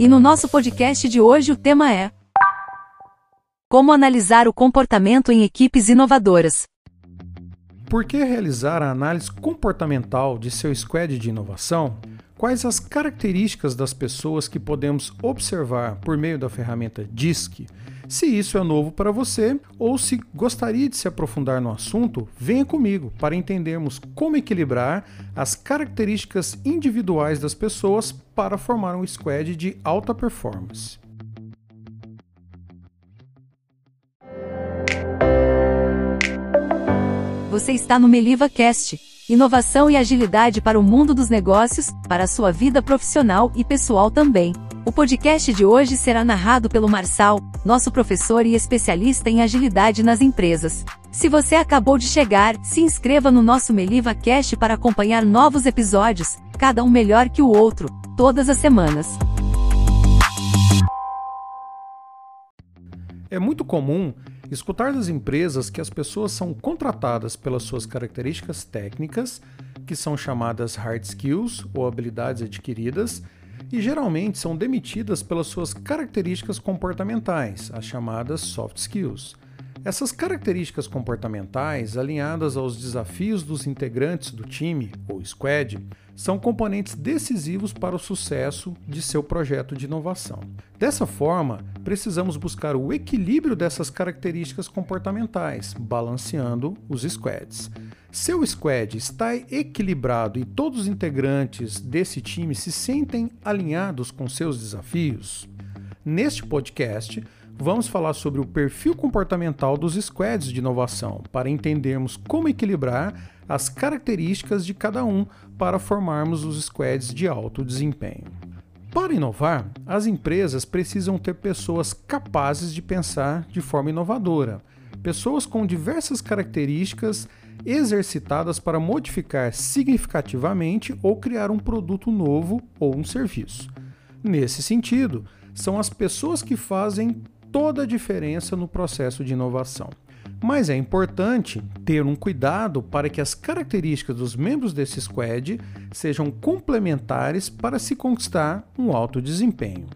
E no nosso podcast de hoje o tema é Como analisar o comportamento em equipes inovadoras. Por que realizar a análise comportamental de seu squad de inovação? Quais as características das pessoas que podemos observar por meio da ferramenta DISC? Se isso é novo para você ou se gostaria de se aprofundar no assunto, venha comigo para entendermos como equilibrar as características individuais das pessoas para formar um squad de alta performance. Você está no Meliva Cast inovação e agilidade para o mundo dos negócios, para a sua vida profissional e pessoal também. O podcast de hoje será narrado pelo Marçal, nosso professor e especialista em agilidade nas empresas. Se você acabou de chegar, se inscreva no nosso Meliva Cast para acompanhar novos episódios, cada um melhor que o outro, todas as semanas. É muito comum escutar das empresas que as pessoas são contratadas pelas suas características técnicas, que são chamadas hard skills ou habilidades adquiridas, e geralmente são demitidas pelas suas características comportamentais, as chamadas soft skills. Essas características comportamentais, alinhadas aos desafios dos integrantes do time, ou squad, são componentes decisivos para o sucesso de seu projeto de inovação. Dessa forma, precisamos buscar o equilíbrio dessas características comportamentais, balanceando os squads. Seu squad está equilibrado e todos os integrantes desse time se sentem alinhados com seus desafios? Neste podcast, vamos falar sobre o perfil comportamental dos squads de inovação, para entendermos como equilibrar as características de cada um para formarmos os squads de alto desempenho. Para inovar, as empresas precisam ter pessoas capazes de pensar de forma inovadora, pessoas com diversas características exercitadas para modificar significativamente ou criar um produto novo ou um serviço. Nesse sentido, são as pessoas que fazem toda a diferença no processo de inovação. Mas é importante ter um cuidado para que as características dos membros desse squad sejam complementares para se conquistar um alto desempenho.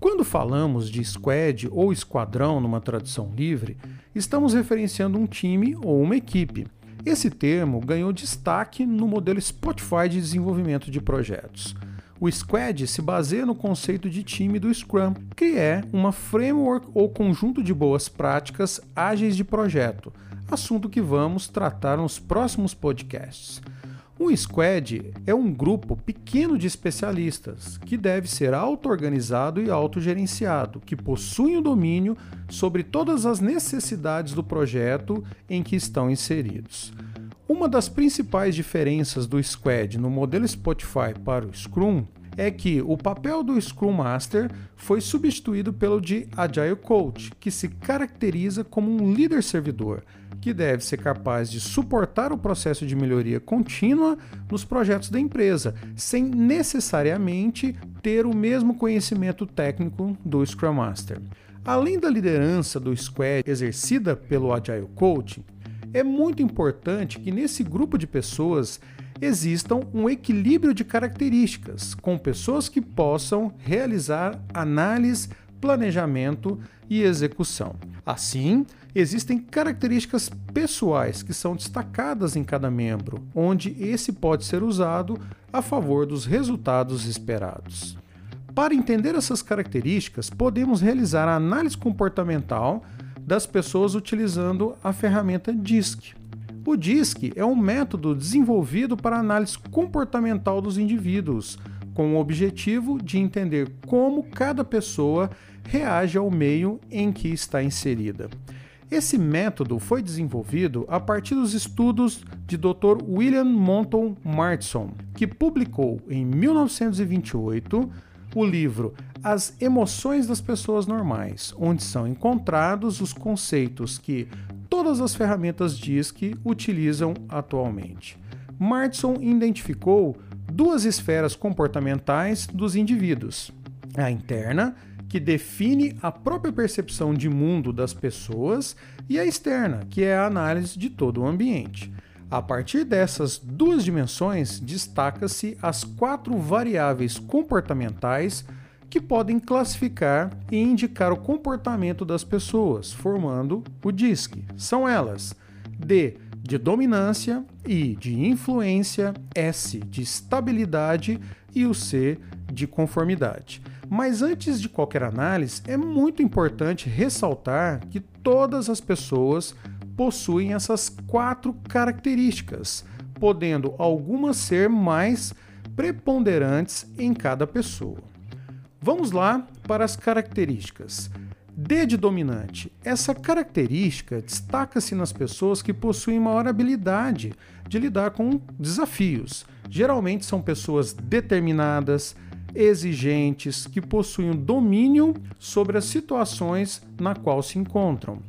Quando falamos de squad ou esquadrão numa tradução livre, estamos referenciando um time ou uma equipe. Esse termo ganhou destaque no modelo Spotify de desenvolvimento de projetos. O Squad se baseia no conceito de time do Scrum, que é uma framework ou conjunto de boas práticas ágeis de projeto, assunto que vamos tratar nos próximos podcasts. Um squad é um grupo pequeno de especialistas que deve ser auto-organizado e autogerenciado, que possuem o domínio sobre todas as necessidades do projeto em que estão inseridos. Uma das principais diferenças do Squad no modelo Spotify para o Scrum é que o papel do Scrum Master foi substituído pelo de Agile Coach, que se caracteriza como um líder servidor, que deve ser capaz de suportar o processo de melhoria contínua nos projetos da empresa, sem necessariamente ter o mesmo conhecimento técnico do Scrum Master. Além da liderança do Squad exercida pelo Agile Coach, é muito importante que nesse grupo de pessoas existam um equilíbrio de características, com pessoas que possam realizar análise, planejamento e execução. Assim, existem características pessoais que são destacadas em cada membro, onde esse pode ser usado a favor dos resultados esperados. Para entender essas características, podemos realizar a análise comportamental das pessoas utilizando a ferramenta DISC. O DISC é um método desenvolvido para análise comportamental dos indivíduos, com o objetivo de entender como cada pessoa reage ao meio em que está inserida. Esse método foi desenvolvido a partir dos estudos de Dr. William Monton Martson, que publicou em 1928 o livro As Emoções das Pessoas Normais, onde são encontrados os conceitos que todas as ferramentas DISC utilizam atualmente. Martson identificou duas esferas comportamentais dos indivíduos: a interna, que define a própria percepção de mundo das pessoas, e a externa, que é a análise de todo o ambiente. A partir dessas duas dimensões, destaca-se as quatro variáveis comportamentais que podem classificar e indicar o comportamento das pessoas, formando o DISC. São elas: D de dominância, I de influência, S de estabilidade e o C de conformidade. Mas antes de qualquer análise, é muito importante ressaltar que todas as pessoas possuem essas quatro características, podendo algumas ser mais preponderantes em cada pessoa. Vamos lá para as características. D de dominante. Essa característica destaca-se nas pessoas que possuem maior habilidade de lidar com desafios. Geralmente são pessoas determinadas, exigentes, que possuem um domínio sobre as situações na qual se encontram.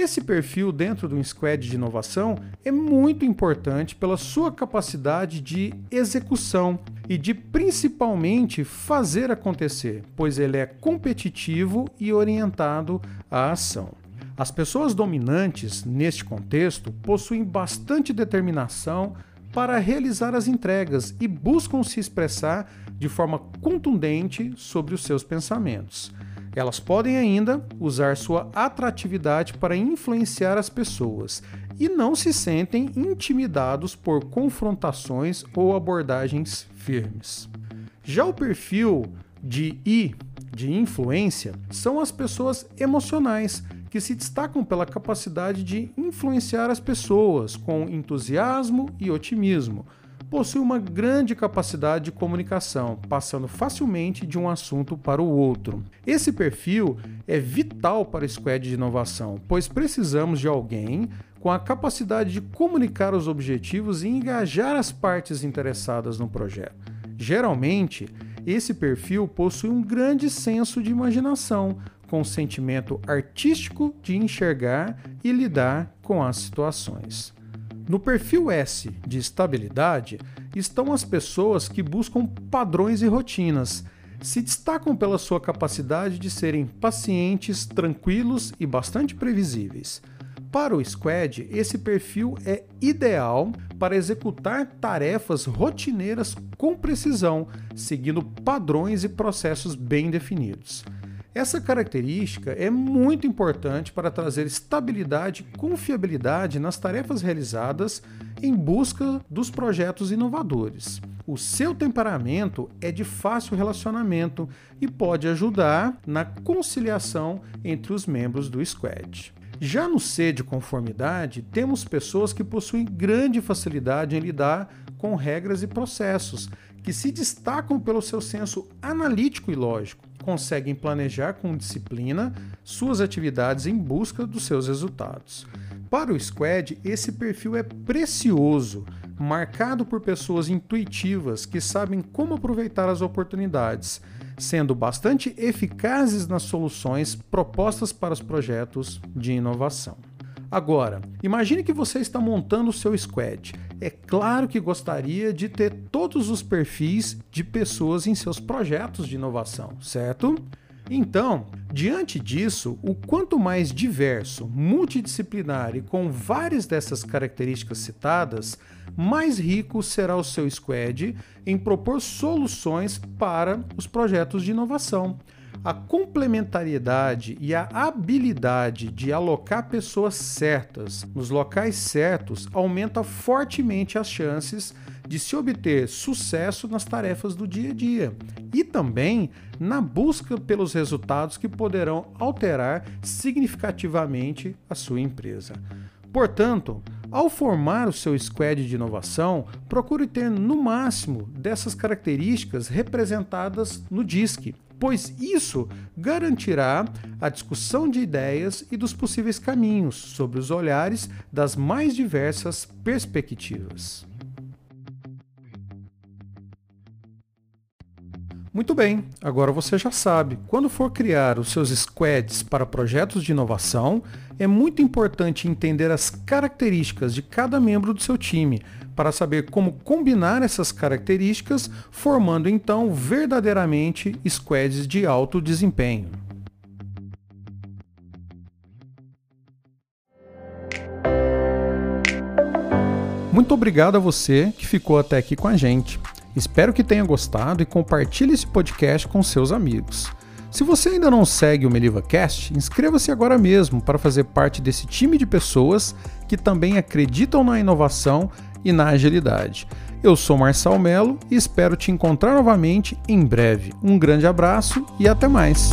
Esse perfil dentro do squad de inovação é muito importante pela sua capacidade de execução e de principalmente fazer acontecer, pois ele é competitivo e orientado à ação. As pessoas dominantes neste contexto possuem bastante determinação para realizar as entregas e buscam se expressar de forma contundente sobre os seus pensamentos. Elas podem ainda usar sua atratividade para influenciar as pessoas e não se sentem intimidados por confrontações ou abordagens firmes. Já o perfil de I, de influência, são as pessoas emocionais que se destacam pela capacidade de influenciar as pessoas com entusiasmo e otimismo possui uma grande capacidade de comunicação, passando facilmente de um assunto para o outro. Esse perfil é vital para o squad de inovação, pois precisamos de alguém com a capacidade de comunicar os objetivos e engajar as partes interessadas no projeto. Geralmente, esse perfil possui um grande senso de imaginação, com o sentimento artístico de enxergar e lidar com as situações. No perfil S de estabilidade estão as pessoas que buscam padrões e rotinas. Se destacam pela sua capacidade de serem pacientes, tranquilos e bastante previsíveis. Para o Squad, esse perfil é ideal para executar tarefas rotineiras com precisão, seguindo padrões e processos bem definidos. Essa característica é muito importante para trazer estabilidade e confiabilidade nas tarefas realizadas em busca dos projetos inovadores. O seu temperamento é de fácil relacionamento e pode ajudar na conciliação entre os membros do squad. Já no C de conformidade, temos pessoas que possuem grande facilidade em lidar com regras e processos, que se destacam pelo seu senso analítico e lógico conseguem planejar com disciplina suas atividades em busca dos seus resultados. Para o Squad, esse perfil é precioso, marcado por pessoas intuitivas que sabem como aproveitar as oportunidades, sendo bastante eficazes nas soluções propostas para os projetos de inovação. Agora, imagine que você está montando o seu squad. É claro que gostaria de ter todos os perfis de pessoas em seus projetos de inovação, certo? Então, diante disso, o quanto mais diverso, multidisciplinar e com várias dessas características citadas, mais rico será o seu squad em propor soluções para os projetos de inovação a complementariedade e a habilidade de alocar pessoas certas nos locais certos aumenta fortemente as chances de se obter sucesso nas tarefas do dia a dia e também na busca pelos resultados que poderão alterar significativamente a sua empresa. Portanto, ao formar o seu squad de inovação, procure ter no máximo dessas características representadas no DISC pois isso garantirá a discussão de ideias e dos possíveis caminhos sobre os olhares das mais diversas perspectivas. Muito bem, agora você já sabe, quando for criar os seus squads para projetos de inovação, é muito importante entender as características de cada membro do seu time, para saber como combinar essas características, formando então verdadeiramente squads de alto desempenho. Muito obrigado a você que ficou até aqui com a gente. Espero que tenha gostado e compartilhe esse podcast com seus amigos. Se você ainda não segue o MelivaCast, inscreva-se agora mesmo para fazer parte desse time de pessoas que também acreditam na inovação e na agilidade. Eu sou Marçal Melo e espero te encontrar novamente em breve. Um grande abraço e até mais!